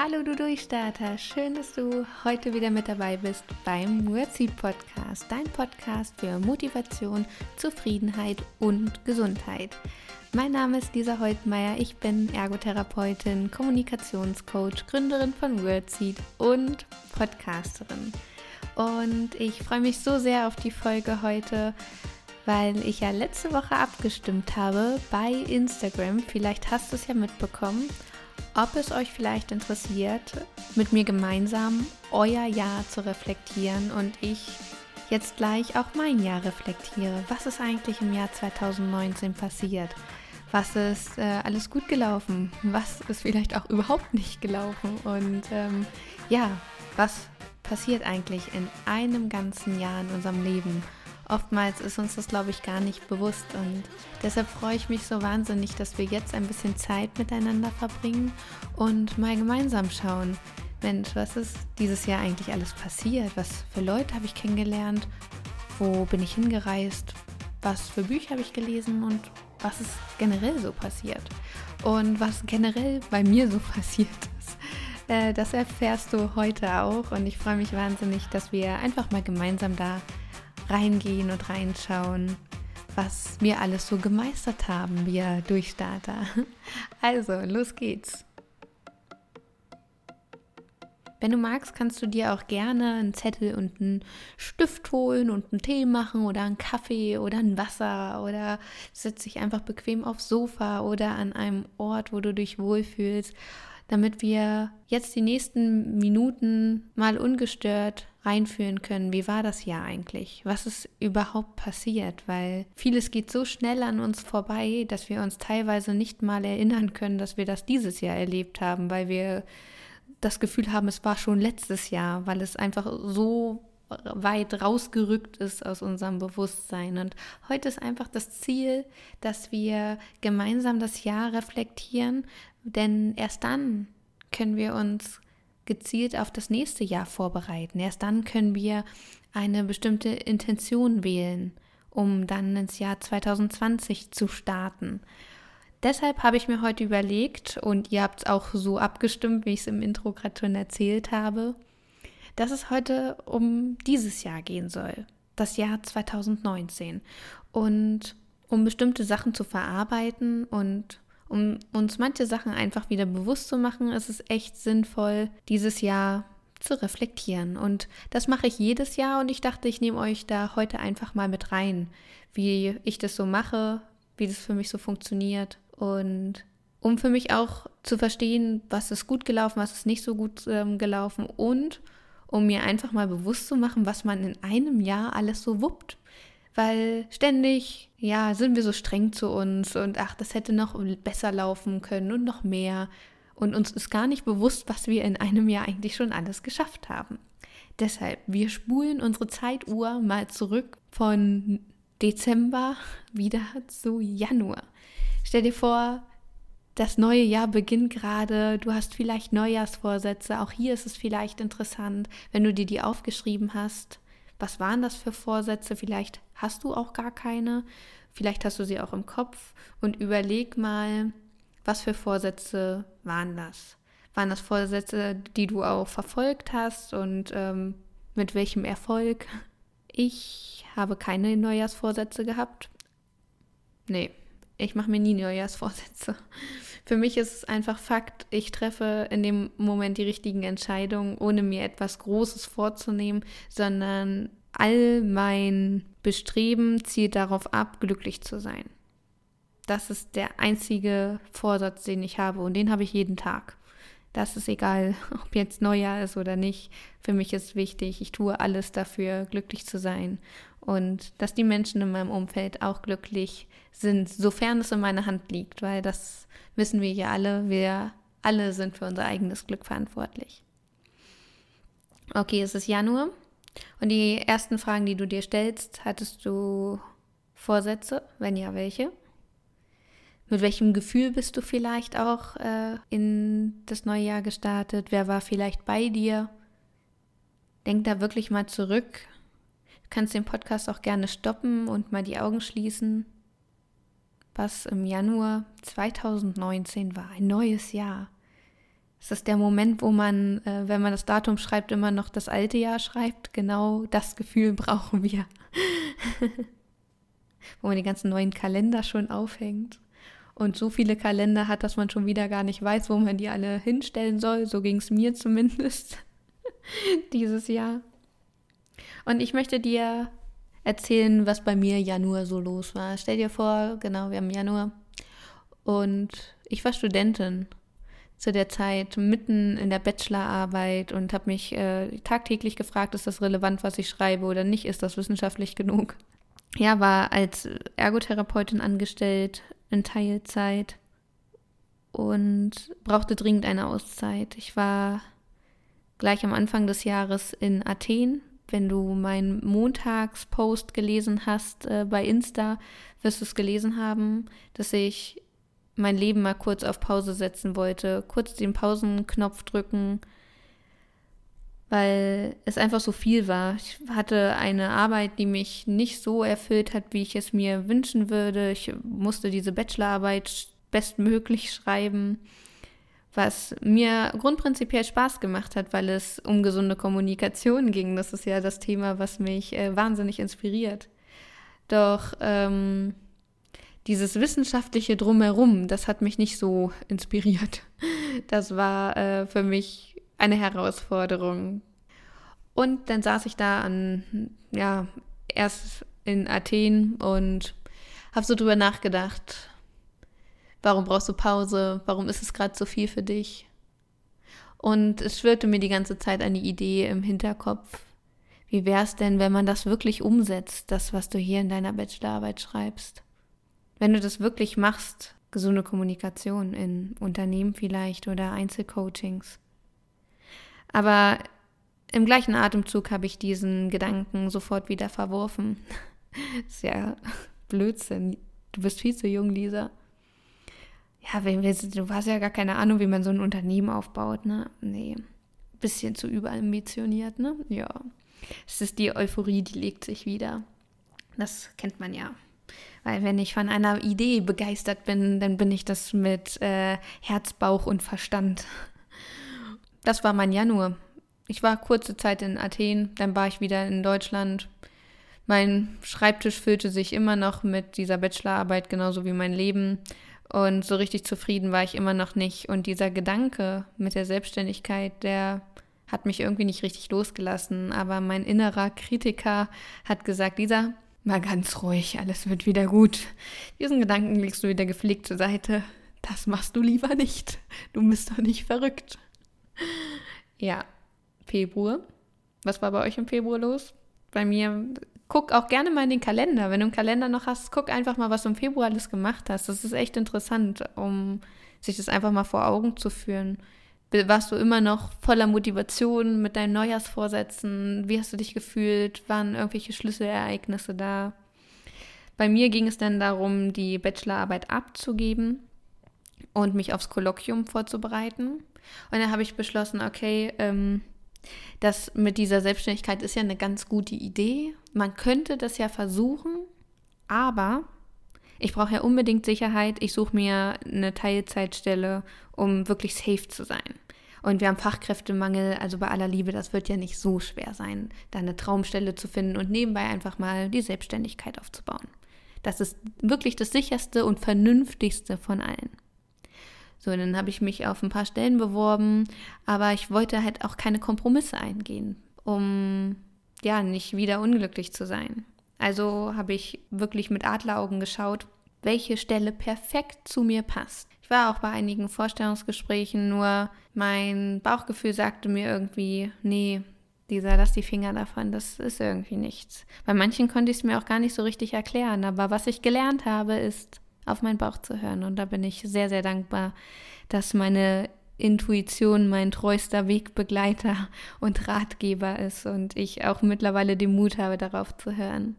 Hallo du Durchstarter, schön, dass du heute wieder mit dabei bist beim Wordseed Podcast, dein Podcast für Motivation, Zufriedenheit und Gesundheit. Mein Name ist Lisa Holtmeier, ich bin Ergotherapeutin, Kommunikationscoach, Gründerin von Wordseed und Podcasterin. Und ich freue mich so sehr auf die Folge heute, weil ich ja letzte Woche abgestimmt habe bei Instagram. Vielleicht hast du es ja mitbekommen ob es euch vielleicht interessiert, mit mir gemeinsam euer Jahr zu reflektieren und ich jetzt gleich auch mein Jahr reflektiere. Was ist eigentlich im Jahr 2019 passiert? Was ist äh, alles gut gelaufen? Was ist vielleicht auch überhaupt nicht gelaufen? Und ähm, ja, was passiert eigentlich in einem ganzen Jahr in unserem Leben? Oftmals ist uns das, glaube ich, gar nicht bewusst und deshalb freue ich mich so wahnsinnig, dass wir jetzt ein bisschen Zeit miteinander verbringen und mal gemeinsam schauen, Mensch, was ist dieses Jahr eigentlich alles passiert? Was für Leute habe ich kennengelernt? Wo bin ich hingereist? Was für Bücher habe ich gelesen und was ist generell so passiert? Und was generell bei mir so passiert ist, äh, das erfährst du heute auch und ich freue mich wahnsinnig, dass wir einfach mal gemeinsam da reingehen und reinschauen, was wir alles so gemeistert haben, wir Durchstarter. Also, los geht's. Wenn du magst, kannst du dir auch gerne einen Zettel und einen Stift holen und einen Tee machen oder einen Kaffee oder ein Wasser oder setz dich einfach bequem aufs Sofa oder an einem Ort, wo du dich wohlfühlst, damit wir jetzt die nächsten Minuten mal ungestört reinführen können, wie war das Jahr eigentlich? Was ist überhaupt passiert? Weil vieles geht so schnell an uns vorbei, dass wir uns teilweise nicht mal erinnern können, dass wir das dieses Jahr erlebt haben, weil wir das Gefühl haben, es war schon letztes Jahr, weil es einfach so weit rausgerückt ist aus unserem Bewusstsein. Und heute ist einfach das Ziel, dass wir gemeinsam das Jahr reflektieren, denn erst dann können wir uns gezielt auf das nächste Jahr vorbereiten. Erst dann können wir eine bestimmte Intention wählen, um dann ins Jahr 2020 zu starten. Deshalb habe ich mir heute überlegt, und ihr habt es auch so abgestimmt, wie ich es im Intro gerade schon erzählt habe, dass es heute um dieses Jahr gehen soll, das Jahr 2019. Und um bestimmte Sachen zu verarbeiten und um uns manche Sachen einfach wieder bewusst zu machen, ist es echt sinnvoll, dieses Jahr zu reflektieren. Und das mache ich jedes Jahr und ich dachte, ich nehme euch da heute einfach mal mit rein, wie ich das so mache, wie das für mich so funktioniert und um für mich auch zu verstehen, was ist gut gelaufen, was ist nicht so gut ähm, gelaufen und um mir einfach mal bewusst zu machen, was man in einem Jahr alles so wuppt weil ständig, ja, sind wir so streng zu uns und ach, das hätte noch besser laufen können und noch mehr. Und uns ist gar nicht bewusst, was wir in einem Jahr eigentlich schon alles geschafft haben. Deshalb, wir spulen unsere Zeituhr mal zurück von Dezember wieder zu Januar. Stell dir vor, das neue Jahr beginnt gerade, du hast vielleicht Neujahrsvorsätze, auch hier ist es vielleicht interessant, wenn du dir die aufgeschrieben hast. Was waren das für Vorsätze? Vielleicht hast du auch gar keine. Vielleicht hast du sie auch im Kopf und überleg mal, was für Vorsätze waren das? Waren das Vorsätze, die du auch verfolgt hast und ähm, mit welchem Erfolg? Ich habe keine Neujahrsvorsätze gehabt. Nee, ich mache mir nie Neujahrsvorsätze. Für mich ist es einfach Fakt, ich treffe in dem Moment die richtigen Entscheidungen, ohne mir etwas Großes vorzunehmen, sondern all mein Bestreben zielt darauf ab, glücklich zu sein. Das ist der einzige Vorsatz, den ich habe und den habe ich jeden Tag. Das ist egal, ob jetzt Neujahr ist oder nicht. Für mich ist wichtig, ich tue alles dafür, glücklich zu sein und dass die Menschen in meinem Umfeld auch glücklich sind, sofern es in meiner Hand liegt, weil das wissen wir ja alle, wir alle sind für unser eigenes Glück verantwortlich. Okay, es ist Januar und die ersten Fragen, die du dir stellst, hattest du Vorsätze? Wenn ja, welche? Mit welchem Gefühl bist du vielleicht auch äh, in das neue Jahr gestartet? Wer war vielleicht bei dir? Denk da wirklich mal zurück. Du kannst den Podcast auch gerne stoppen und mal die Augen schließen. Was im Januar 2019 war, ein neues Jahr. Es ist der Moment, wo man, äh, wenn man das Datum schreibt, immer noch das alte Jahr schreibt. Genau das Gefühl brauchen wir. wo man die ganzen neuen Kalender schon aufhängt und so viele Kalender hat, dass man schon wieder gar nicht weiß, wo man die alle hinstellen soll. So ging es mir zumindest dieses Jahr. Und ich möchte dir erzählen, was bei mir Januar so los war. Stell dir vor, genau, wir haben Januar. Und ich war Studentin zu der Zeit mitten in der Bachelorarbeit und habe mich äh, tagtäglich gefragt, ist das relevant, was ich schreibe oder nicht, ist das wissenschaftlich genug? Ja, war als Ergotherapeutin angestellt, in Teilzeit und brauchte dringend eine Auszeit. Ich war gleich am Anfang des Jahres in Athen. Wenn du meinen Montagspost gelesen hast äh, bei Insta, wirst du es gelesen haben, dass ich mein Leben mal kurz auf Pause setzen wollte, kurz den Pausenknopf drücken, weil es einfach so viel war. Ich hatte eine Arbeit, die mich nicht so erfüllt hat, wie ich es mir wünschen würde. Ich musste diese Bachelorarbeit bestmöglich schreiben, was mir grundprinzipiell Spaß gemacht hat, weil es um gesunde Kommunikation ging. Das ist ja das Thema, was mich äh, wahnsinnig inspiriert. Doch ähm, dieses wissenschaftliche Drumherum, das hat mich nicht so inspiriert. Das war äh, für mich eine Herausforderung. Und dann saß ich da an, ja, erst in Athen und habe so drüber nachgedacht, warum brauchst du Pause, warum ist es gerade so viel für dich? Und es schwirrte mir die ganze Zeit eine Idee im Hinterkopf. Wie wäre es denn, wenn man das wirklich umsetzt, das, was du hier in deiner Bachelorarbeit schreibst? Wenn du das wirklich machst, gesunde Kommunikation in Unternehmen vielleicht oder Einzelcoachings. Aber im gleichen Atemzug habe ich diesen Gedanken sofort wieder verworfen. ist ja Blödsinn. Du bist viel zu jung, Lisa. Ja, du hast ja gar keine Ahnung, wie man so ein Unternehmen aufbaut, ne? Nee. Bisschen zu überambitioniert, ne? Ja. Es ist die Euphorie, die legt sich wieder. Das kennt man ja. Weil wenn ich von einer Idee begeistert bin, dann bin ich das mit äh, Herz, Bauch und Verstand. Das war mein Januar. Ich war kurze Zeit in Athen, dann war ich wieder in Deutschland. Mein Schreibtisch füllte sich immer noch mit dieser Bachelorarbeit, genauso wie mein Leben. Und so richtig zufrieden war ich immer noch nicht. Und dieser Gedanke mit der Selbstständigkeit, der hat mich irgendwie nicht richtig losgelassen. Aber mein innerer Kritiker hat gesagt, Lisa, mal ganz ruhig, alles wird wieder gut. Diesen Gedanken legst du wieder gepflegt zur Seite. Das machst du lieber nicht. Du bist doch nicht verrückt. Ja, Februar. Was war bei euch im Februar los? Bei mir, guck auch gerne mal in den Kalender. Wenn du einen Kalender noch hast, guck einfach mal, was du im Februar alles gemacht hast. Das ist echt interessant, um sich das einfach mal vor Augen zu führen. Warst du immer noch voller Motivation mit deinen Neujahrsvorsätzen? Wie hast du dich gefühlt? Waren irgendwelche Schlüsselereignisse da? Bei mir ging es dann darum, die Bachelorarbeit abzugeben und mich aufs Kolloquium vorzubereiten. Und dann habe ich beschlossen, okay, ähm, das mit dieser Selbstständigkeit ist ja eine ganz gute Idee. Man könnte das ja versuchen, aber ich brauche ja unbedingt Sicherheit. Ich suche mir eine Teilzeitstelle, um wirklich safe zu sein. Und wir haben Fachkräftemangel, also bei aller Liebe, das wird ja nicht so schwer sein, da eine Traumstelle zu finden und nebenbei einfach mal die Selbstständigkeit aufzubauen. Das ist wirklich das sicherste und vernünftigste von allen. So, dann habe ich mich auf ein paar Stellen beworben, aber ich wollte halt auch keine Kompromisse eingehen, um ja nicht wieder unglücklich zu sein. Also habe ich wirklich mit Adleraugen geschaut, welche Stelle perfekt zu mir passt. Ich war auch bei einigen Vorstellungsgesprächen, nur mein Bauchgefühl sagte mir irgendwie, nee, dieser, lass die Finger davon, das ist irgendwie nichts. Bei manchen konnte ich es mir auch gar nicht so richtig erklären, aber was ich gelernt habe, ist, auf meinen Bauch zu hören. Und da bin ich sehr, sehr dankbar, dass meine Intuition mein treuster Wegbegleiter und Ratgeber ist und ich auch mittlerweile den Mut habe, darauf zu hören.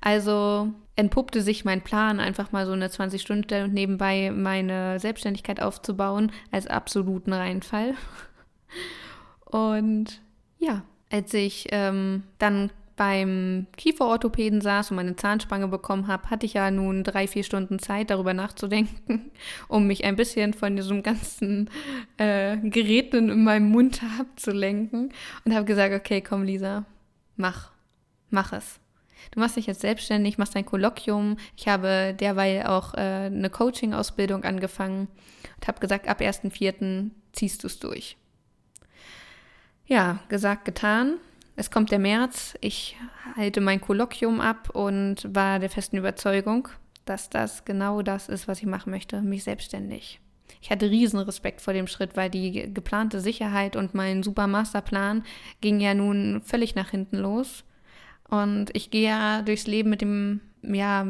Also entpuppte sich mein Plan, einfach mal so eine 20-Stunden und nebenbei meine Selbstständigkeit aufzubauen, als absoluten Reinfall. Und ja, als ich ähm, dann beim Kieferorthopäden saß und meine Zahnspange bekommen habe, hatte ich ja nun drei, vier Stunden Zeit, darüber nachzudenken, um mich ein bisschen von diesem ganzen äh, Geräten in meinem Mund abzulenken. Und habe gesagt, okay, komm Lisa, mach, mach es. Du machst dich jetzt selbstständig, machst dein Kolloquium. Ich habe derweil auch äh, eine Coaching-Ausbildung angefangen und habe gesagt, ab 1.4. ziehst du es durch. Ja, gesagt, getan. Es kommt der März, ich halte mein Kolloquium ab und war der festen Überzeugung, dass das genau das ist, was ich machen möchte, mich selbstständig. Ich hatte riesen Respekt vor dem Schritt, weil die geplante Sicherheit und mein super Masterplan ging ja nun völlig nach hinten los. Und ich gehe ja durchs Leben mit dem, ja,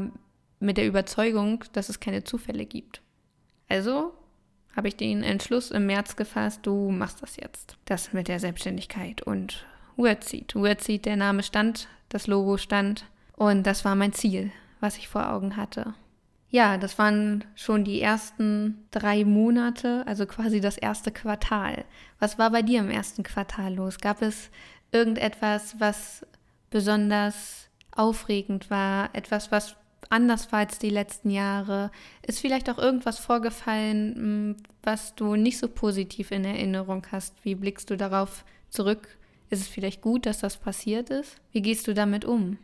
mit der Überzeugung, dass es keine Zufälle gibt. Also habe ich den Entschluss im März gefasst, du machst das jetzt. Das mit der Selbstständigkeit und Wordseed. Wordseed, der Name stand, das Logo stand und das war mein Ziel, was ich vor Augen hatte. Ja, das waren schon die ersten drei Monate, also quasi das erste Quartal. Was war bei dir im ersten Quartal los? Gab es irgendetwas, was besonders aufregend war, etwas, was anders war als die letzten Jahre? Ist vielleicht auch irgendwas vorgefallen, mm, was du nicht so positiv in Erinnerung hast? Wie blickst du darauf zurück? Ist es vielleicht gut, dass das passiert ist? Wie gehst du damit um?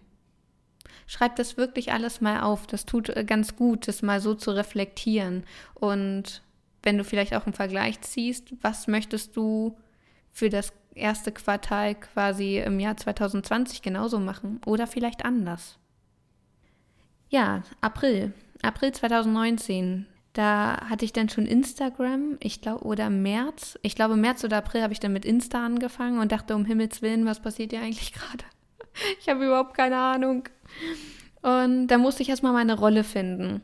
Schreib das wirklich alles mal auf. Das tut äh, ganz gut, das mal so zu reflektieren. Und wenn du vielleicht auch einen Vergleich ziehst, was möchtest du für das erste Quartal quasi im Jahr 2020 genauso machen oder vielleicht anders? Ja, April. April 2019. Da hatte ich dann schon Instagram, ich glaube, oder März. Ich glaube, März oder April habe ich dann mit Insta angefangen und dachte, um Himmels Willen, was passiert hier eigentlich gerade? Ich habe überhaupt keine Ahnung. Und da musste ich erstmal meine Rolle finden.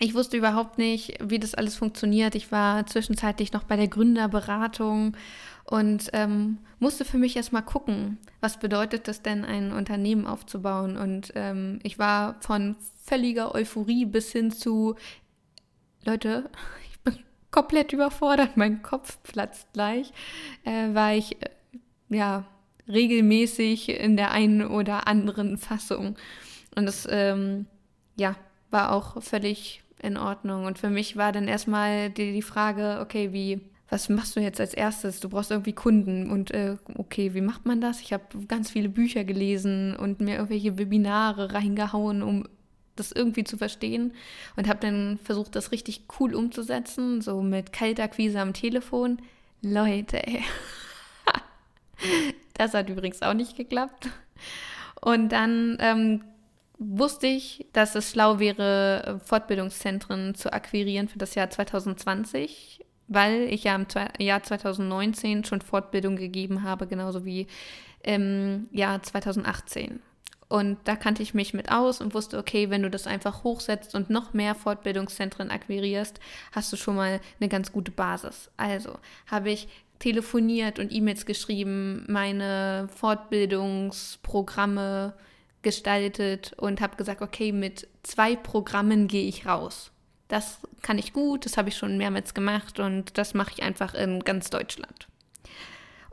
Ich wusste überhaupt nicht, wie das alles funktioniert. Ich war zwischenzeitlich noch bei der Gründerberatung und ähm, musste für mich erstmal gucken, was bedeutet das denn, ein Unternehmen aufzubauen. Und ähm, ich war von völliger Euphorie bis hin zu, Leute, ich bin komplett überfordert, mein Kopf platzt gleich, äh, war ich, äh, ja, regelmäßig in der einen oder anderen Fassung. Und das, ähm, ja, war auch völlig in Ordnung. Und für mich war dann erstmal die, die Frage, okay, wie was machst du jetzt als erstes? Du brauchst irgendwie Kunden und äh, okay, wie macht man das? Ich habe ganz viele Bücher gelesen und mir irgendwelche Webinare reingehauen, um das irgendwie zu verstehen und habe dann versucht, das richtig cool umzusetzen, so mit Kaltakquise am Telefon. Leute, ey. das hat übrigens auch nicht geklappt. Und dann ähm, wusste ich, dass es schlau wäre, Fortbildungszentren zu akquirieren für das Jahr 2020 weil ich ja im Jahr 2019 schon Fortbildung gegeben habe, genauso wie im Jahr 2018. Und da kannte ich mich mit aus und wusste, okay, wenn du das einfach hochsetzt und noch mehr Fortbildungszentren akquirierst, hast du schon mal eine ganz gute Basis. Also habe ich telefoniert und E-Mails geschrieben, meine Fortbildungsprogramme gestaltet und habe gesagt, okay, mit zwei Programmen gehe ich raus das kann ich gut, das habe ich schon mehrmals gemacht und das mache ich einfach in ganz Deutschland.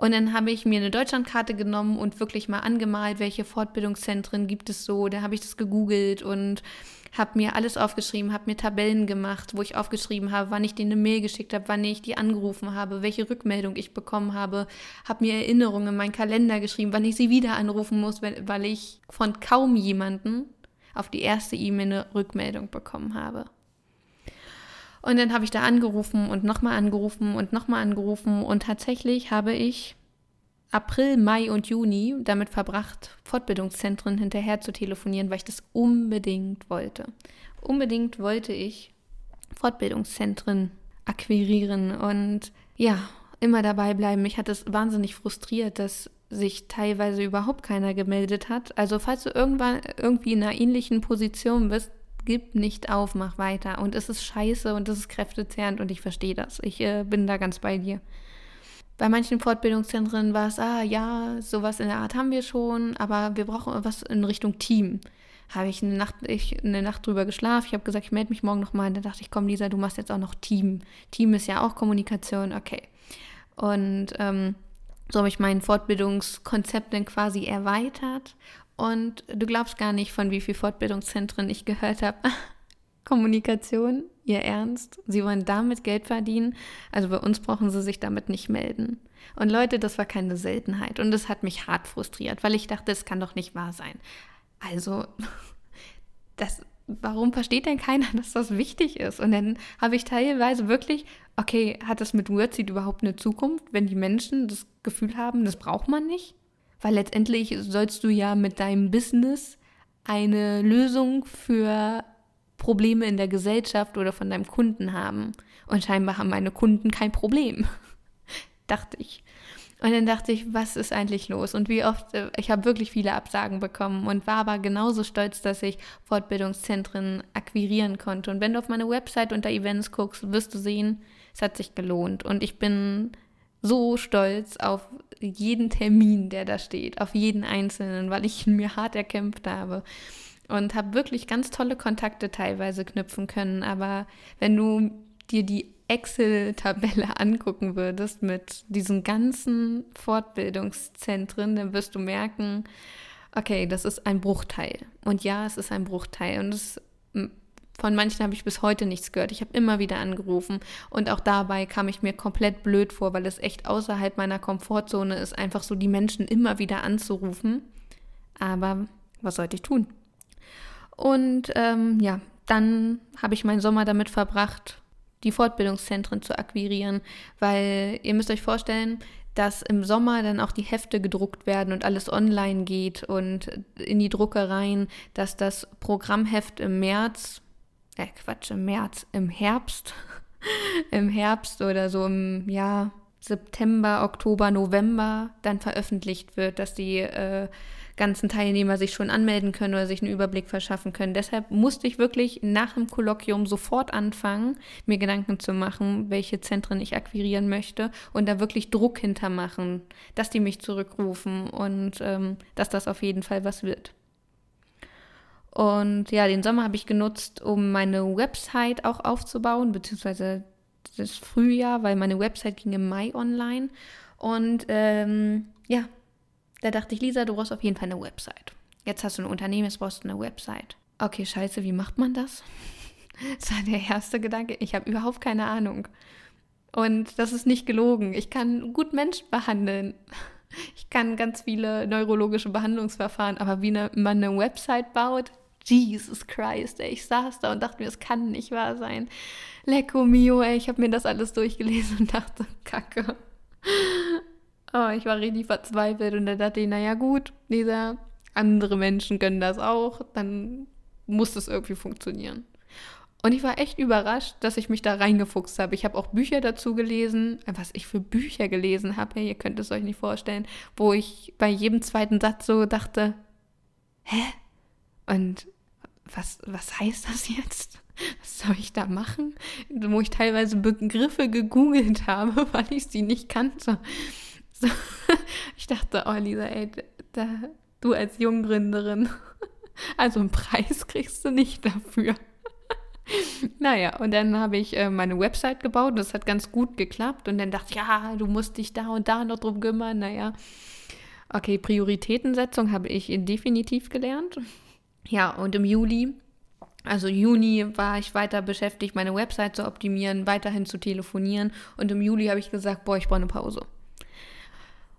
Und dann habe ich mir eine Deutschlandkarte genommen und wirklich mal angemalt, welche Fortbildungszentren gibt es so. Da habe ich das gegoogelt und habe mir alles aufgeschrieben, habe mir Tabellen gemacht, wo ich aufgeschrieben habe, wann ich denen eine Mail geschickt habe, wann ich die angerufen habe, welche Rückmeldung ich bekommen habe, habe mir Erinnerungen in meinen Kalender geschrieben, wann ich sie wieder anrufen muss, weil ich von kaum jemanden auf die erste E-Mail eine Rückmeldung bekommen habe. Und dann habe ich da angerufen und nochmal angerufen und nochmal angerufen und tatsächlich habe ich April, Mai und Juni damit verbracht, Fortbildungszentren hinterher zu telefonieren, weil ich das unbedingt wollte. Unbedingt wollte ich Fortbildungszentren akquirieren und ja, immer dabei bleiben. Mich hat es wahnsinnig frustriert, dass sich teilweise überhaupt keiner gemeldet hat. Also falls du irgendwann irgendwie in einer ähnlichen Position bist, gib nicht auf, mach weiter. Und es ist scheiße und es ist kräftezehrend und ich verstehe das. Ich äh, bin da ganz bei dir. Bei manchen Fortbildungszentren war es, ah ja, sowas in der Art haben wir schon, aber wir brauchen was in Richtung Team. Habe ich eine Nacht, ich, eine Nacht drüber geschlafen. Ich habe gesagt, ich melde mich morgen nochmal. Dann dachte ich, komm, Lisa, du machst jetzt auch noch Team. Team ist ja auch Kommunikation, okay. Und ähm, So habe ich mein Fortbildungskonzept dann quasi erweitert. Und du glaubst gar nicht, von wie vielen Fortbildungszentren ich gehört habe. Kommunikation, ihr Ernst? Sie wollen damit Geld verdienen? Also bei uns brauchen sie sich damit nicht melden. Und Leute, das war keine Seltenheit. Und das hat mich hart frustriert, weil ich dachte, es kann doch nicht wahr sein. Also, das, warum versteht denn keiner, dass das wichtig ist? Und dann habe ich teilweise wirklich, okay, hat das mit Wordseed überhaupt eine Zukunft, wenn die Menschen das Gefühl haben, das braucht man nicht? Weil letztendlich sollst du ja mit deinem Business eine Lösung für Probleme in der Gesellschaft oder von deinem Kunden haben. Und scheinbar haben meine Kunden kein Problem, dachte ich. Und dann dachte ich, was ist eigentlich los? Und wie oft, äh, ich habe wirklich viele Absagen bekommen und war aber genauso stolz, dass ich Fortbildungszentren akquirieren konnte. Und wenn du auf meine Website unter Events guckst, wirst du sehen, es hat sich gelohnt. Und ich bin so stolz auf jeden Termin, der da steht, auf jeden einzelnen, weil ich ihn mir hart erkämpft habe und habe wirklich ganz tolle Kontakte teilweise knüpfen können. Aber wenn du dir die Excel-Tabelle angucken würdest mit diesen ganzen Fortbildungszentren, dann wirst du merken, okay, das ist ein Bruchteil. Und ja, es ist ein Bruchteil. Und es, von manchen habe ich bis heute nichts gehört. Ich habe immer wieder angerufen. Und auch dabei kam ich mir komplett blöd vor, weil es echt außerhalb meiner Komfortzone ist, einfach so die Menschen immer wieder anzurufen. Aber was sollte ich tun? Und ähm, ja, dann habe ich meinen Sommer damit verbracht, die Fortbildungszentren zu akquirieren, weil ihr müsst euch vorstellen, dass im Sommer dann auch die Hefte gedruckt werden und alles online geht und in die Druckereien, dass das Programmheft im März, äh Quatsch, im März, im Herbst, im Herbst oder so im Jahr September, Oktober, November dann veröffentlicht wird, dass die äh, ganzen Teilnehmer sich schon anmelden können oder sich einen Überblick verschaffen können. Deshalb musste ich wirklich nach dem Kolloquium sofort anfangen, mir Gedanken zu machen, welche Zentren ich akquirieren möchte und da wirklich Druck hintermachen, dass die mich zurückrufen und ähm, dass das auf jeden Fall was wird. Und ja, den Sommer habe ich genutzt, um meine Website auch aufzubauen, beziehungsweise das Frühjahr, weil meine Website ging im Mai online. Und ähm, ja, da dachte ich, Lisa, du brauchst auf jeden Fall eine Website. Jetzt hast du ein Unternehmen, jetzt brauchst du eine Website. Okay, scheiße, wie macht man das? Das war der erste Gedanke. Ich habe überhaupt keine Ahnung. Und das ist nicht gelogen. Ich kann gut Menschen behandeln. Ich kann ganz viele neurologische Behandlungsverfahren, aber wie eine, man eine Website baut, Jesus Christ, ey, ich saß da und dachte mir, es kann nicht wahr sein. Lecco mio, ey, ich habe mir das alles durchgelesen und dachte, Kacke. Oh, ich war richtig verzweifelt und da dachte ich, naja gut, dieser andere Menschen können das auch, dann muss das irgendwie funktionieren. Und ich war echt überrascht, dass ich mich da reingefuchst habe. Ich habe auch Bücher dazu gelesen, was ich für Bücher gelesen habe, ihr könnt es euch nicht vorstellen, wo ich bei jedem zweiten Satz so dachte, hä? Und was, was heißt das jetzt? Was soll ich da machen? Wo ich teilweise Begriffe gegoogelt habe, weil ich sie nicht kannte. So, ich dachte, oh Lisa, ey, da, du als Junggründerin, also einen Preis kriegst du nicht dafür. naja, und dann habe ich äh, meine Website gebaut, das hat ganz gut geklappt und dann dachte ich, ja, du musst dich da und da noch drum kümmern, naja. Okay, Prioritätensetzung habe ich definitiv gelernt. Ja, und im Juli, also Juni, war ich weiter beschäftigt, meine Website zu optimieren, weiterhin zu telefonieren und im Juli habe ich gesagt, boah, ich brauche eine Pause.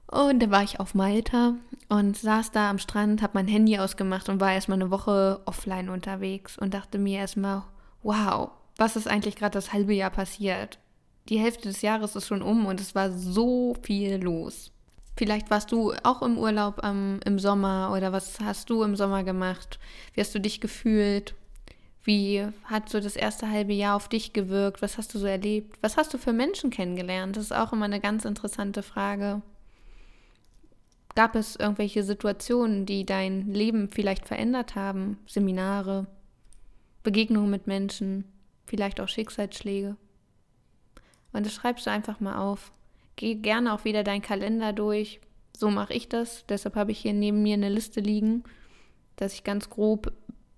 Und dann war ich auf Malta und saß da am Strand, habe mein Handy ausgemacht und war erstmal eine Woche offline unterwegs und dachte mir erstmal, wow, was ist eigentlich gerade das halbe Jahr passiert? Die Hälfte des Jahres ist schon um und es war so viel los. Vielleicht warst du auch im Urlaub ähm, im Sommer oder was hast du im Sommer gemacht? Wie hast du dich gefühlt? Wie hat so das erste halbe Jahr auf dich gewirkt? Was hast du so erlebt? Was hast du für Menschen kennengelernt? Das ist auch immer eine ganz interessante Frage. Gab es irgendwelche Situationen, die dein Leben vielleicht verändert haben? Seminare, Begegnungen mit Menschen, vielleicht auch Schicksalsschläge? Und das schreibst du einfach mal auf. Geh gerne auch wieder deinen Kalender durch. So mache ich das. Deshalb habe ich hier neben mir eine Liste liegen, dass ich ganz grob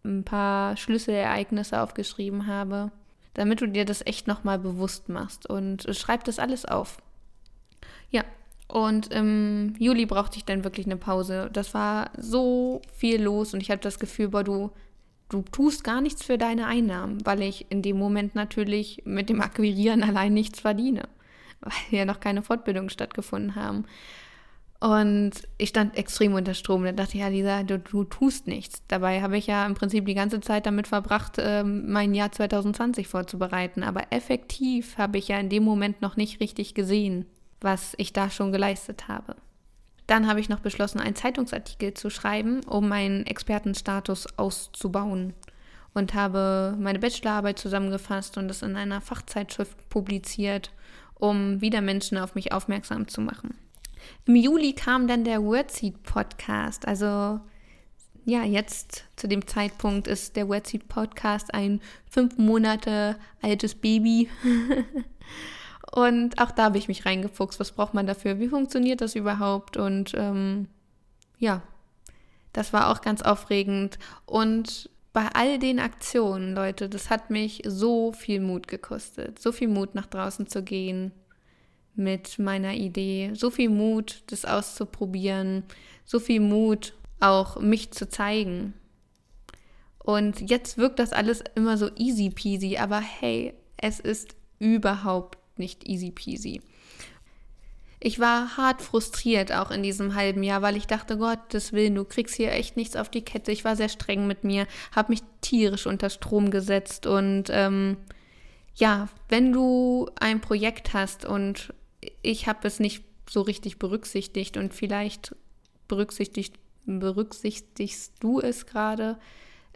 ein paar Schlüsselereignisse aufgeschrieben habe, damit du dir das echt nochmal bewusst machst. Und schreib das alles auf. Ja, Und im Juli brauchte ich dann wirklich eine Pause. Das war so viel los und ich habe das Gefühl, boah, du, du tust gar nichts für deine Einnahmen, weil ich in dem Moment natürlich mit dem Akquirieren allein nichts verdiene, weil ja noch keine Fortbildungen stattgefunden haben. Und ich stand extrem unter Strom. Da dachte ich, ja, Lisa, du, du tust nichts. Dabei habe ich ja im Prinzip die ganze Zeit damit verbracht, ähm, mein Jahr 2020 vorzubereiten. Aber effektiv habe ich ja in dem Moment noch nicht richtig gesehen, was ich da schon geleistet habe. Dann habe ich noch beschlossen, einen Zeitungsartikel zu schreiben, um meinen Expertenstatus auszubauen. Und habe meine Bachelorarbeit zusammengefasst und es in einer Fachzeitschrift publiziert, um wieder Menschen auf mich aufmerksam zu machen. Im Juli kam dann der Wordseed Podcast. Also ja, jetzt zu dem Zeitpunkt ist der Wordseed Podcast ein fünf Monate altes Baby. Und auch da habe ich mich reingefuchst. Was braucht man dafür? Wie funktioniert das überhaupt? Und ähm, ja, das war auch ganz aufregend. Und bei all den Aktionen, Leute, das hat mich so viel Mut gekostet. So viel Mut, nach draußen zu gehen, mit meiner Idee, so viel Mut, das auszuprobieren, so viel Mut, auch mich zu zeigen. Und jetzt wirkt das alles immer so easy peasy, aber hey, es ist überhaupt nicht easy peasy. Ich war hart frustriert auch in diesem halben Jahr, weil ich dachte, Gottes Willen, du kriegst hier echt nichts auf die Kette. Ich war sehr streng mit mir, habe mich tierisch unter Strom gesetzt und ähm, ja, wenn du ein Projekt hast und ich habe es nicht so richtig berücksichtigt und vielleicht berücksichtigt, berücksichtigst du es gerade.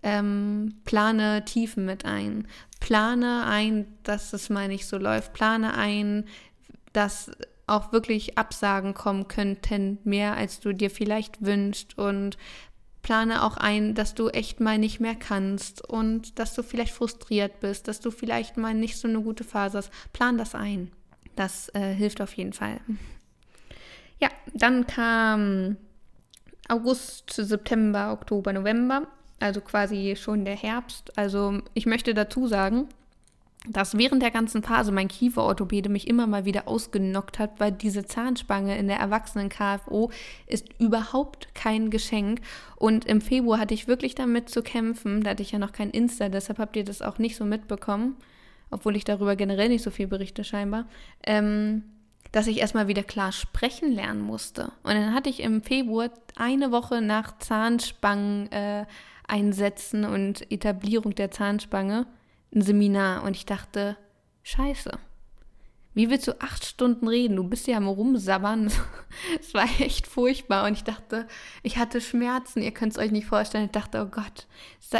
Ähm, plane Tiefen mit ein. Plane ein, dass es mal nicht so läuft. Plane ein, dass auch wirklich Absagen kommen könnten, mehr als du dir vielleicht wünschst. Und plane auch ein, dass du echt mal nicht mehr kannst und dass du vielleicht frustriert bist, dass du vielleicht mal nicht so eine gute Phase hast. Plan das ein. Das äh, hilft auf jeden Fall. Ja, dann kam August, September, Oktober, November, also quasi schon der Herbst. Also ich möchte dazu sagen, dass während der ganzen Phase mein Kieferorthopäde mich immer mal wieder ausgenockt hat, weil diese Zahnspange in der erwachsenen KFO ist überhaupt kein Geschenk. Und im Februar hatte ich wirklich damit zu kämpfen. Da hatte ich ja noch kein Insta, deshalb habt ihr das auch nicht so mitbekommen obwohl ich darüber generell nicht so viel berichte scheinbar, ähm, dass ich erstmal wieder klar sprechen lernen musste. Und dann hatte ich im Februar eine Woche nach Zahnspangen äh, einsetzen und Etablierung der Zahnspange ein Seminar und ich dachte, scheiße wie willst du acht Stunden reden? Du bist ja am Rumsabbern. Es war echt furchtbar. Und ich dachte, ich hatte Schmerzen. Ihr könnt es euch nicht vorstellen. Ich dachte, oh Gott.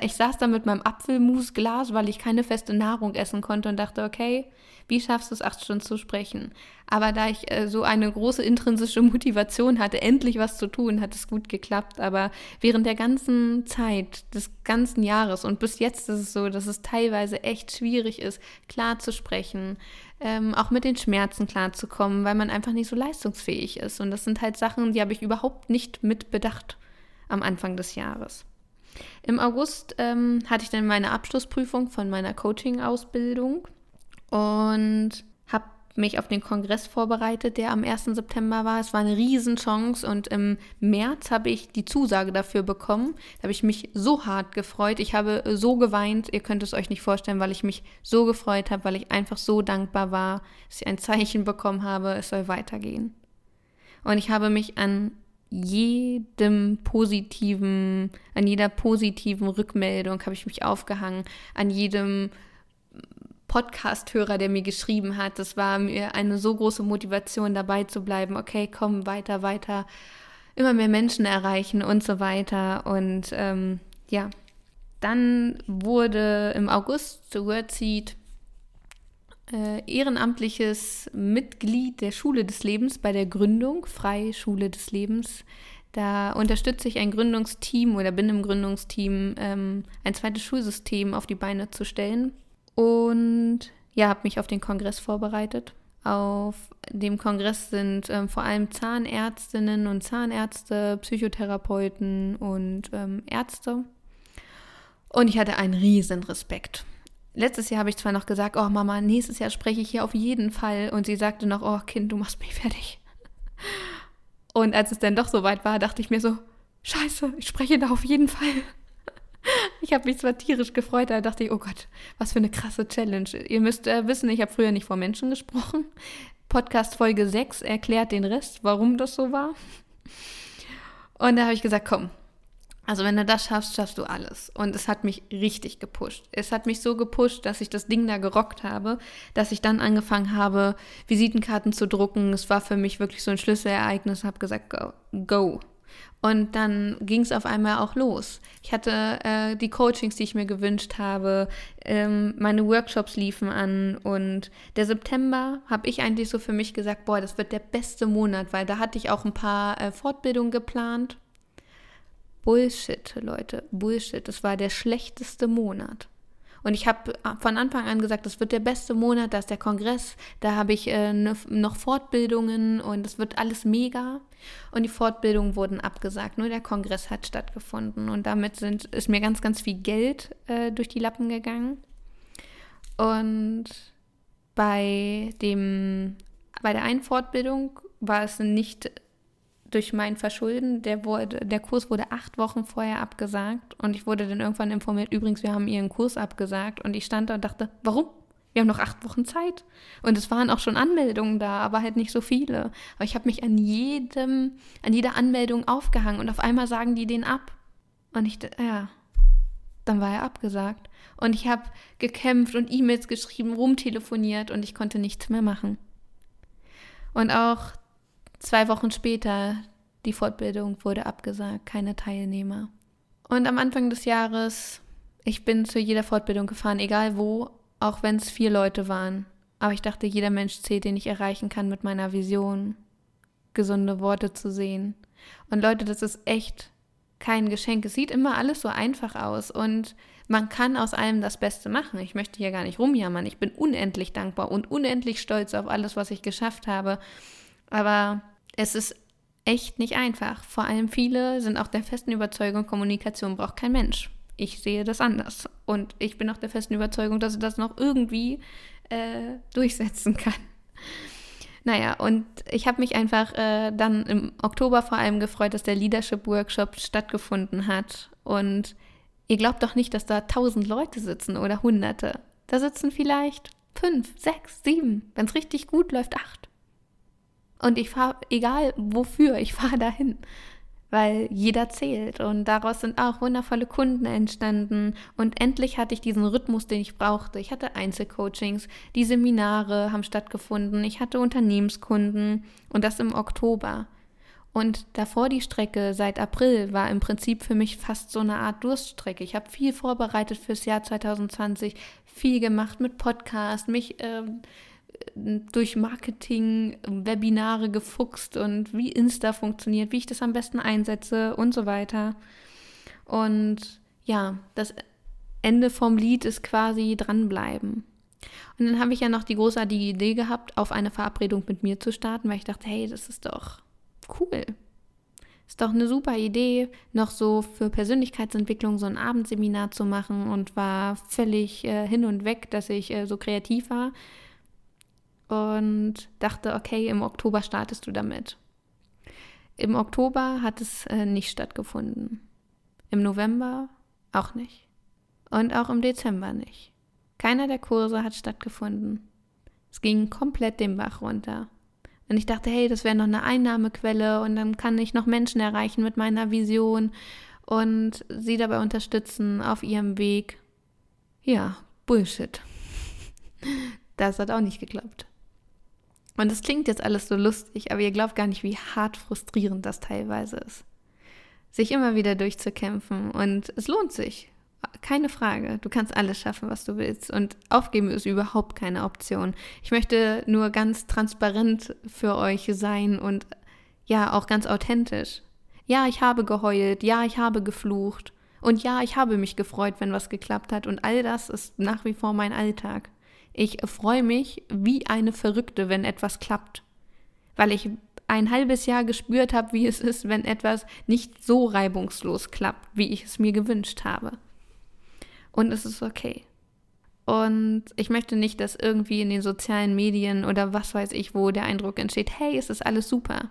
Ich saß da mit meinem Apfelmusglas, weil ich keine feste Nahrung essen konnte und dachte, okay, wie schaffst du es, acht Stunden zu sprechen? Aber da ich äh, so eine große intrinsische Motivation hatte, endlich was zu tun, hat es gut geklappt. Aber während der ganzen Zeit, des ganzen Jahres und bis jetzt ist es so, dass es teilweise echt schwierig ist, klar zu sprechen, ähm, auch mit den Schmerzen klarzukommen, weil man einfach nicht so leistungsfähig ist. Und das sind halt Sachen, die habe ich überhaupt nicht mit bedacht am Anfang des Jahres. Im August ähm, hatte ich dann meine Abschlussprüfung von meiner Coaching-Ausbildung und mich auf den Kongress vorbereitet, der am 1. September war. Es war eine Riesenchance und im März habe ich die Zusage dafür bekommen. Da habe ich mich so hart gefreut. Ich habe so geweint. Ihr könnt es euch nicht vorstellen, weil ich mich so gefreut habe, weil ich einfach so dankbar war, dass ich ein Zeichen bekommen habe, es soll weitergehen. Und ich habe mich an jedem positiven, an jeder positiven Rückmeldung habe ich mich aufgehangen, an jedem Podcast-Hörer, der mir geschrieben hat. Das war mir eine so große Motivation, dabei zu bleiben. Okay, komm, weiter, weiter, immer mehr Menschen erreichen und so weiter. Und ähm, ja, dann wurde im August zu Wordseed äh, ehrenamtliches Mitglied der Schule des Lebens bei der Gründung, Freie Schule des Lebens. Da unterstütze ich ein Gründungsteam oder bin im Gründungsteam, ähm, ein zweites Schulsystem auf die Beine zu stellen. Und ja, habe mich auf den Kongress vorbereitet. Auf dem Kongress sind ähm, vor allem Zahnärztinnen und Zahnärzte, Psychotherapeuten und ähm, Ärzte. Und ich hatte einen riesen Respekt. Letztes Jahr habe ich zwar noch gesagt, oh Mama, nächstes Jahr spreche ich hier auf jeden Fall. Und sie sagte noch, oh Kind, du machst mich fertig. Und als es dann doch soweit war, dachte ich mir so, scheiße, ich spreche da auf jeden Fall. Ich habe mich zwar tierisch gefreut, da dachte ich, oh Gott, was für eine krasse Challenge. Ihr müsst äh, wissen, ich habe früher nicht vor Menschen gesprochen. Podcast Folge 6 erklärt den Rest, warum das so war. Und da habe ich gesagt, komm, also wenn du das schaffst, schaffst du alles. Und es hat mich richtig gepusht. Es hat mich so gepusht, dass ich das Ding da gerockt habe, dass ich dann angefangen habe, Visitenkarten zu drucken. Es war für mich wirklich so ein Schlüsselereignis. Ich habe gesagt, go, go. Und dann ging es auf einmal auch los. Ich hatte äh, die Coachings, die ich mir gewünscht habe, ähm, meine Workshops liefen an und der September habe ich eigentlich so für mich gesagt, boah, das wird der beste Monat, weil da hatte ich auch ein paar äh, Fortbildungen geplant Bullshit, Leute, Bullshit. Das war der schlechteste Monat. Und ich habe von Anfang an gesagt, das wird der beste Monat, da ist der Kongress, da habe ich äh, ne, noch Fortbildungen und es wird alles mega. Und die Fortbildungen wurden abgesagt, nur der Kongress hat stattgefunden und damit sind, ist mir ganz, ganz viel Geld äh, durch die Lappen gegangen. Und bei, dem, bei der einen Fortbildung war es nicht durch mein Verschulden, der, wurde, der Kurs wurde acht Wochen vorher abgesagt und ich wurde dann irgendwann informiert, übrigens, wir haben ihren Kurs abgesagt und ich stand da und dachte, warum? Wir haben noch acht Wochen Zeit. Und es waren auch schon Anmeldungen da, aber halt nicht so viele. Aber ich habe mich an jedem, an jeder Anmeldung aufgehangen und auf einmal sagen die den ab. Und ich, ja, dann war er abgesagt. Und ich habe gekämpft und E-Mails geschrieben, rumtelefoniert und ich konnte nichts mehr machen. Und auch Zwei Wochen später, die Fortbildung wurde abgesagt, keine Teilnehmer. Und am Anfang des Jahres, ich bin zu jeder Fortbildung gefahren, egal wo, auch wenn es vier Leute waren. Aber ich dachte, jeder Mensch zählt, den ich erreichen kann mit meiner Vision, gesunde Worte zu sehen. Und Leute, das ist echt kein Geschenk. Es sieht immer alles so einfach aus und man kann aus allem das Beste machen. Ich möchte hier gar nicht rumjammern. Ich bin unendlich dankbar und unendlich stolz auf alles, was ich geschafft habe. Aber es ist echt nicht einfach. Vor allem viele sind auch der festen Überzeugung, Kommunikation braucht kein Mensch. Ich sehe das anders. Und ich bin auch der festen Überzeugung, dass ich das noch irgendwie äh, durchsetzen kann. Naja, und ich habe mich einfach äh, dann im Oktober vor allem gefreut, dass der Leadership Workshop stattgefunden hat. Und ihr glaubt doch nicht, dass da tausend Leute sitzen oder hunderte. Da sitzen vielleicht fünf, sechs, sieben. Wenn es richtig gut läuft, acht. Und ich fahre, egal wofür, ich fahre dahin, weil jeder zählt. Und daraus sind auch wundervolle Kunden entstanden. Und endlich hatte ich diesen Rhythmus, den ich brauchte. Ich hatte Einzelcoachings, die Seminare haben stattgefunden, ich hatte Unternehmenskunden und das im Oktober. Und davor die Strecke seit April war im Prinzip für mich fast so eine Art Durststrecke. Ich habe viel vorbereitet fürs Jahr 2020, viel gemacht mit Podcast, mich äh, durch Marketing, Webinare gefuchst und wie Insta funktioniert, wie ich das am besten einsetze und so weiter. Und ja, das Ende vom Lied ist quasi dranbleiben. Und dann habe ich ja noch die großartige Idee gehabt, auf eine Verabredung mit mir zu starten, weil ich dachte, hey, das ist doch cool. Ist doch eine super Idee, noch so für Persönlichkeitsentwicklung so ein Abendseminar zu machen und war völlig äh, hin und weg, dass ich äh, so kreativ war und dachte, okay, im Oktober startest du damit. Im Oktober hat es äh, nicht stattgefunden. Im November auch nicht. Und auch im Dezember nicht. Keiner der Kurse hat stattgefunden. Es ging komplett den Bach runter. Und ich dachte, hey, das wäre noch eine Einnahmequelle und dann kann ich noch Menschen erreichen mit meiner Vision und sie dabei unterstützen auf ihrem Weg. Ja, Bullshit. Das hat auch nicht geklappt. Und es klingt jetzt alles so lustig, aber ihr glaubt gar nicht, wie hart frustrierend das teilweise ist. Sich immer wieder durchzukämpfen und es lohnt sich. Keine Frage. Du kannst alles schaffen, was du willst. Und aufgeben ist überhaupt keine Option. Ich möchte nur ganz transparent für euch sein und ja, auch ganz authentisch. Ja, ich habe geheult. Ja, ich habe geflucht. Und ja, ich habe mich gefreut, wenn was geklappt hat. Und all das ist nach wie vor mein Alltag. Ich freue mich wie eine Verrückte, wenn etwas klappt, weil ich ein halbes Jahr gespürt habe, wie es ist, wenn etwas nicht so reibungslos klappt, wie ich es mir gewünscht habe. Und es ist okay. Und ich möchte nicht, dass irgendwie in den sozialen Medien oder was weiß ich wo der Eindruck entsteht, hey, es ist alles super.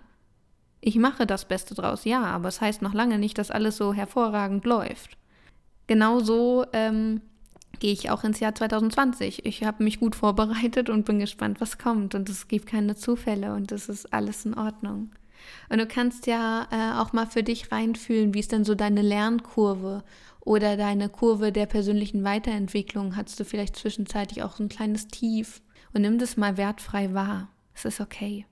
Ich mache das Beste draus, ja, aber es heißt noch lange nicht, dass alles so hervorragend läuft. Genauso ähm, gehe ich auch ins Jahr 2020. Ich habe mich gut vorbereitet und bin gespannt, was kommt. Und es gibt keine Zufälle und es ist alles in Ordnung. Und du kannst ja äh, auch mal für dich reinfühlen, wie ist denn so deine Lernkurve oder deine Kurve der persönlichen Weiterentwicklung. Hattest du vielleicht zwischenzeitlich auch so ein kleines Tief und nimm das mal wertfrei wahr. Es ist okay.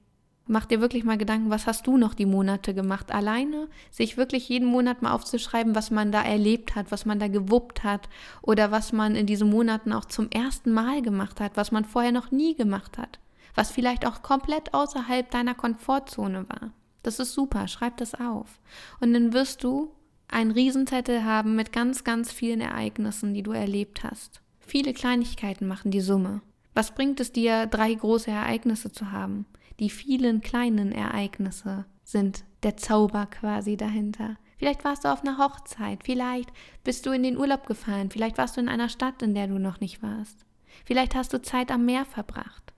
Mach dir wirklich mal Gedanken, was hast du noch die Monate gemacht? Alleine sich wirklich jeden Monat mal aufzuschreiben, was man da erlebt hat, was man da gewuppt hat oder was man in diesen Monaten auch zum ersten Mal gemacht hat, was man vorher noch nie gemacht hat, was vielleicht auch komplett außerhalb deiner Komfortzone war. Das ist super, schreib das auf. Und dann wirst du einen Riesenzettel haben mit ganz, ganz vielen Ereignissen, die du erlebt hast. Viele Kleinigkeiten machen die Summe. Was bringt es dir, drei große Ereignisse zu haben? Die vielen kleinen Ereignisse sind der Zauber quasi dahinter. Vielleicht warst du auf einer Hochzeit, vielleicht bist du in den Urlaub gefahren, vielleicht warst du in einer Stadt, in der du noch nicht warst. Vielleicht hast du Zeit am Meer verbracht.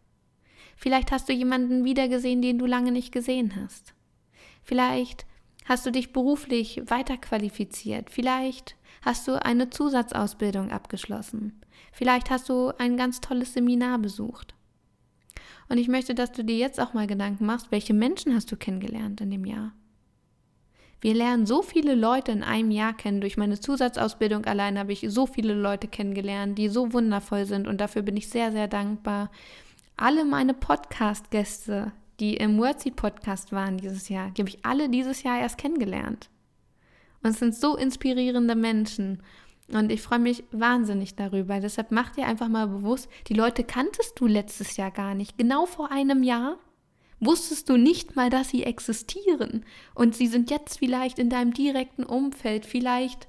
Vielleicht hast du jemanden wiedergesehen, den du lange nicht gesehen hast. Vielleicht hast du dich beruflich weiterqualifiziert. Vielleicht hast du eine Zusatzausbildung abgeschlossen. Vielleicht hast du ein ganz tolles Seminar besucht. Und ich möchte, dass du dir jetzt auch mal Gedanken machst, welche Menschen hast du kennengelernt in dem Jahr? Wir lernen so viele Leute in einem Jahr kennen. Durch meine Zusatzausbildung allein habe ich so viele Leute kennengelernt, die so wundervoll sind und dafür bin ich sehr, sehr dankbar. Alle meine Podcast-Gäste, die im Wordseed Podcast waren dieses Jahr, die habe ich alle dieses Jahr erst kennengelernt. Und es sind so inspirierende Menschen. Und ich freue mich wahnsinnig darüber. Deshalb mach dir einfach mal bewusst, die Leute kanntest du letztes Jahr gar nicht. Genau vor einem Jahr wusstest du nicht mal, dass sie existieren. Und sie sind jetzt vielleicht in deinem direkten Umfeld. Vielleicht,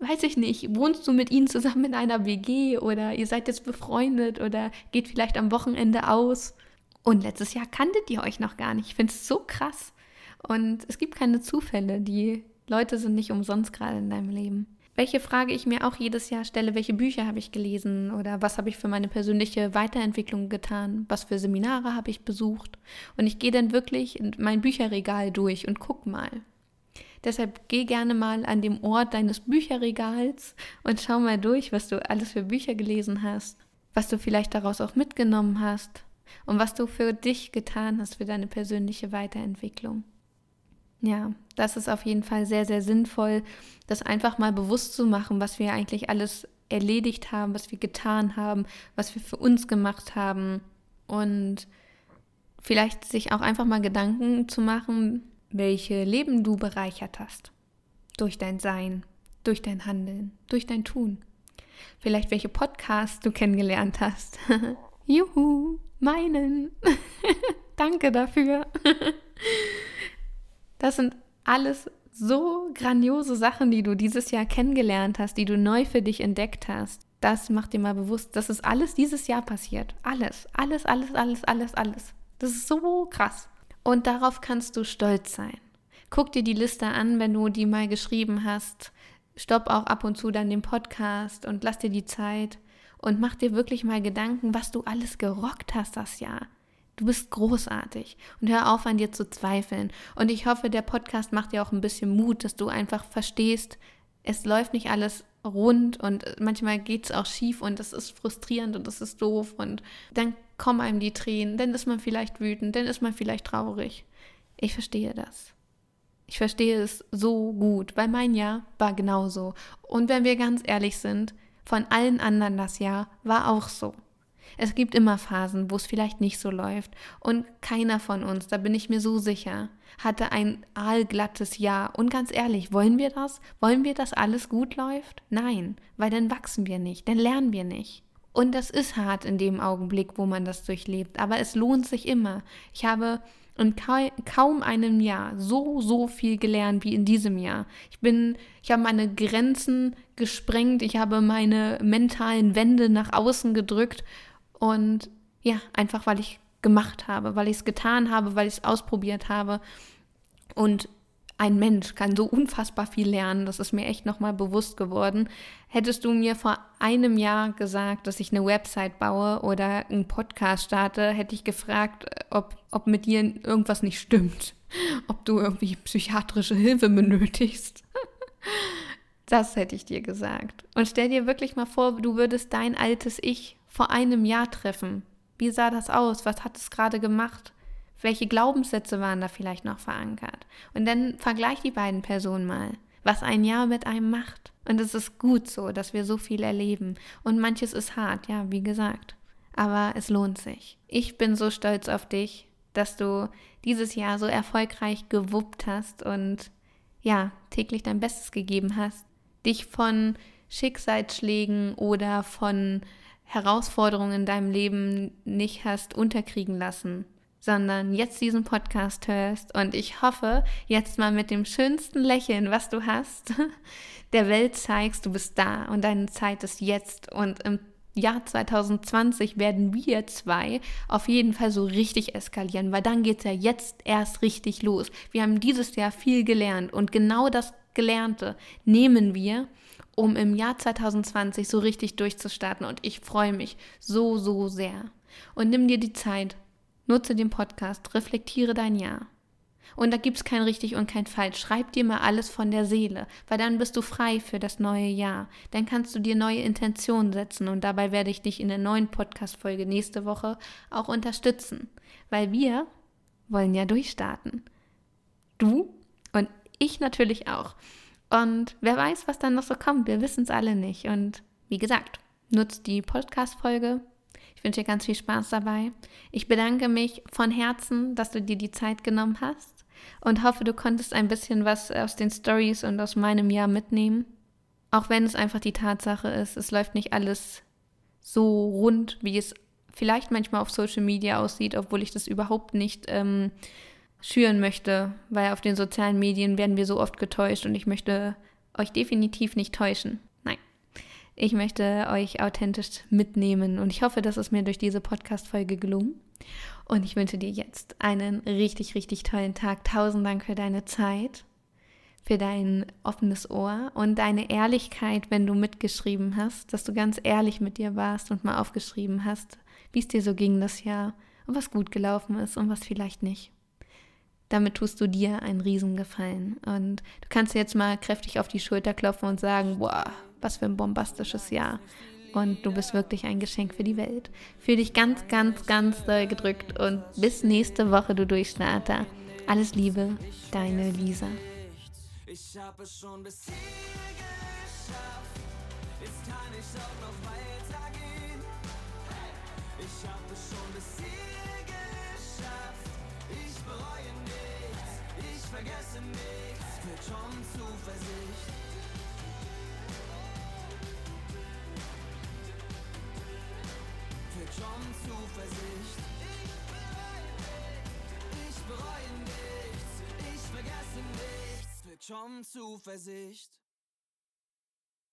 weiß ich nicht, wohnst du mit ihnen zusammen in einer WG oder ihr seid jetzt befreundet oder geht vielleicht am Wochenende aus. Und letztes Jahr kanntet ihr euch noch gar nicht. Ich finde es so krass. Und es gibt keine Zufälle. Die Leute sind nicht umsonst gerade in deinem Leben. Welche Frage ich mir auch jedes Jahr stelle, welche Bücher habe ich gelesen oder was habe ich für meine persönliche Weiterentwicklung getan, was für Seminare habe ich besucht. Und ich gehe dann wirklich mein Bücherregal durch und guck mal. Deshalb geh gerne mal an dem Ort deines Bücherregals und schau mal durch, was du alles für Bücher gelesen hast, was du vielleicht daraus auch mitgenommen hast, und was du für dich getan hast, für deine persönliche Weiterentwicklung. Ja, das ist auf jeden Fall sehr, sehr sinnvoll, das einfach mal bewusst zu machen, was wir eigentlich alles erledigt haben, was wir getan haben, was wir für uns gemacht haben und vielleicht sich auch einfach mal Gedanken zu machen, welche Leben du bereichert hast. Durch dein Sein, durch dein Handeln, durch dein Tun. Vielleicht welche Podcasts du kennengelernt hast. Juhu! meinen. Danke dafür. das sind alles so grandiose Sachen, die du dieses Jahr kennengelernt hast, die du neu für dich entdeckt hast. Das macht dir mal bewusst, dass es alles dieses Jahr passiert. Alles, alles, alles, alles, alles, alles. Das ist so krass. Und darauf kannst du stolz sein. Guck dir die Liste an, wenn du die mal geschrieben hast. Stopp auch ab und zu dann den Podcast und lass dir die Zeit und mach dir wirklich mal Gedanken, was du alles gerockt hast das Jahr. Du bist großartig und hör auf an dir zu zweifeln. Und ich hoffe, der Podcast macht dir auch ein bisschen Mut, dass du einfach verstehst, es läuft nicht alles rund und manchmal geht es auch schief und es ist frustrierend und es ist doof und dann kommen einem die Tränen, dann ist man vielleicht wütend, dann ist man vielleicht traurig. Ich verstehe das. Ich verstehe es so gut, weil mein Jahr war genauso. Und wenn wir ganz ehrlich sind, von allen anderen das Jahr war auch so. Es gibt immer Phasen, wo es vielleicht nicht so läuft. Und keiner von uns, da bin ich mir so sicher, hatte ein aalglattes Jahr. Und ganz ehrlich, wollen wir das? Wollen wir, dass alles gut läuft? Nein, weil dann wachsen wir nicht, dann lernen wir nicht. Und das ist hart in dem Augenblick, wo man das durchlebt. Aber es lohnt sich immer. Ich habe in kaum einem Jahr so, so viel gelernt wie in diesem Jahr. Ich bin, ich habe meine Grenzen gesprengt, ich habe meine mentalen Wände nach außen gedrückt und ja, einfach weil ich gemacht habe, weil ich es getan habe, weil ich es ausprobiert habe und ein Mensch kann so unfassbar viel lernen. Das ist mir echt nochmal bewusst geworden. Hättest du mir vor einem Jahr gesagt, dass ich eine Website baue oder einen Podcast starte, hätte ich gefragt, ob, ob mit dir irgendwas nicht stimmt. Ob du irgendwie psychiatrische Hilfe benötigst. Das hätte ich dir gesagt. Und stell dir wirklich mal vor, du würdest dein altes Ich vor einem Jahr treffen. Wie sah das aus? Was hat es gerade gemacht? Welche Glaubenssätze waren da vielleicht noch verankert? Und dann vergleich die beiden Personen mal, was ein Jahr mit einem macht. Und es ist gut so, dass wir so viel erleben. Und manches ist hart, ja, wie gesagt. Aber es lohnt sich. Ich bin so stolz auf dich, dass du dieses Jahr so erfolgreich gewuppt hast und ja, täglich dein Bestes gegeben hast, dich von Schicksalsschlägen oder von Herausforderungen in deinem Leben nicht hast unterkriegen lassen, sondern jetzt diesen Podcast hörst und ich hoffe, jetzt mal mit dem schönsten Lächeln, was du hast, der Welt zeigst, du bist da und deine Zeit ist jetzt und im Jahr 2020 werden wir zwei auf jeden Fall so richtig eskalieren, weil dann geht es ja jetzt erst richtig los. Wir haben dieses Jahr viel gelernt und genau das Gelernte nehmen wir, um im Jahr 2020 so richtig durchzustarten und ich freue mich so, so sehr. Und nimm dir die Zeit, Nutze den Podcast, reflektiere dein Jahr. Und da gibt es kein richtig und kein falsch. Schreib dir mal alles von der Seele, weil dann bist du frei für das neue Jahr. Dann kannst du dir neue Intentionen setzen und dabei werde ich dich in der neuen Podcast-Folge nächste Woche auch unterstützen, weil wir wollen ja durchstarten. Du und ich natürlich auch. Und wer weiß, was dann noch so kommt. Wir wissen es alle nicht. Und wie gesagt, nutzt die Podcast-Folge, ich wünsche dir ganz viel Spaß dabei. Ich bedanke mich von Herzen, dass du dir die Zeit genommen hast und hoffe, du konntest ein bisschen was aus den Stories und aus meinem Jahr mitnehmen. Auch wenn es einfach die Tatsache ist, es läuft nicht alles so rund, wie es vielleicht manchmal auf Social Media aussieht, obwohl ich das überhaupt nicht ähm, schüren möchte, weil auf den sozialen Medien werden wir so oft getäuscht und ich möchte euch definitiv nicht täuschen. Ich möchte euch authentisch mitnehmen und ich hoffe, das ist mir durch diese Podcast-Folge gelungen. Und ich wünsche dir jetzt einen richtig, richtig tollen Tag. Tausend Dank für deine Zeit, für dein offenes Ohr und deine Ehrlichkeit, wenn du mitgeschrieben hast, dass du ganz ehrlich mit dir warst und mal aufgeschrieben hast, wie es dir so ging das Jahr und was gut gelaufen ist und was vielleicht nicht. Damit tust du dir einen Riesengefallen. Und du kannst jetzt mal kräftig auf die Schulter klopfen und sagen, boah, was für ein bombastisches Jahr. Und du bist wirklich ein Geschenk für die Welt. Fühl dich ganz, ganz, ganz doll gedrückt und bis nächste Woche, du Durchstarter. Alles Liebe, deine Lisa. Ich habe es schon bis hier geschafft. Jetzt kann ich auch noch schon Zuversicht.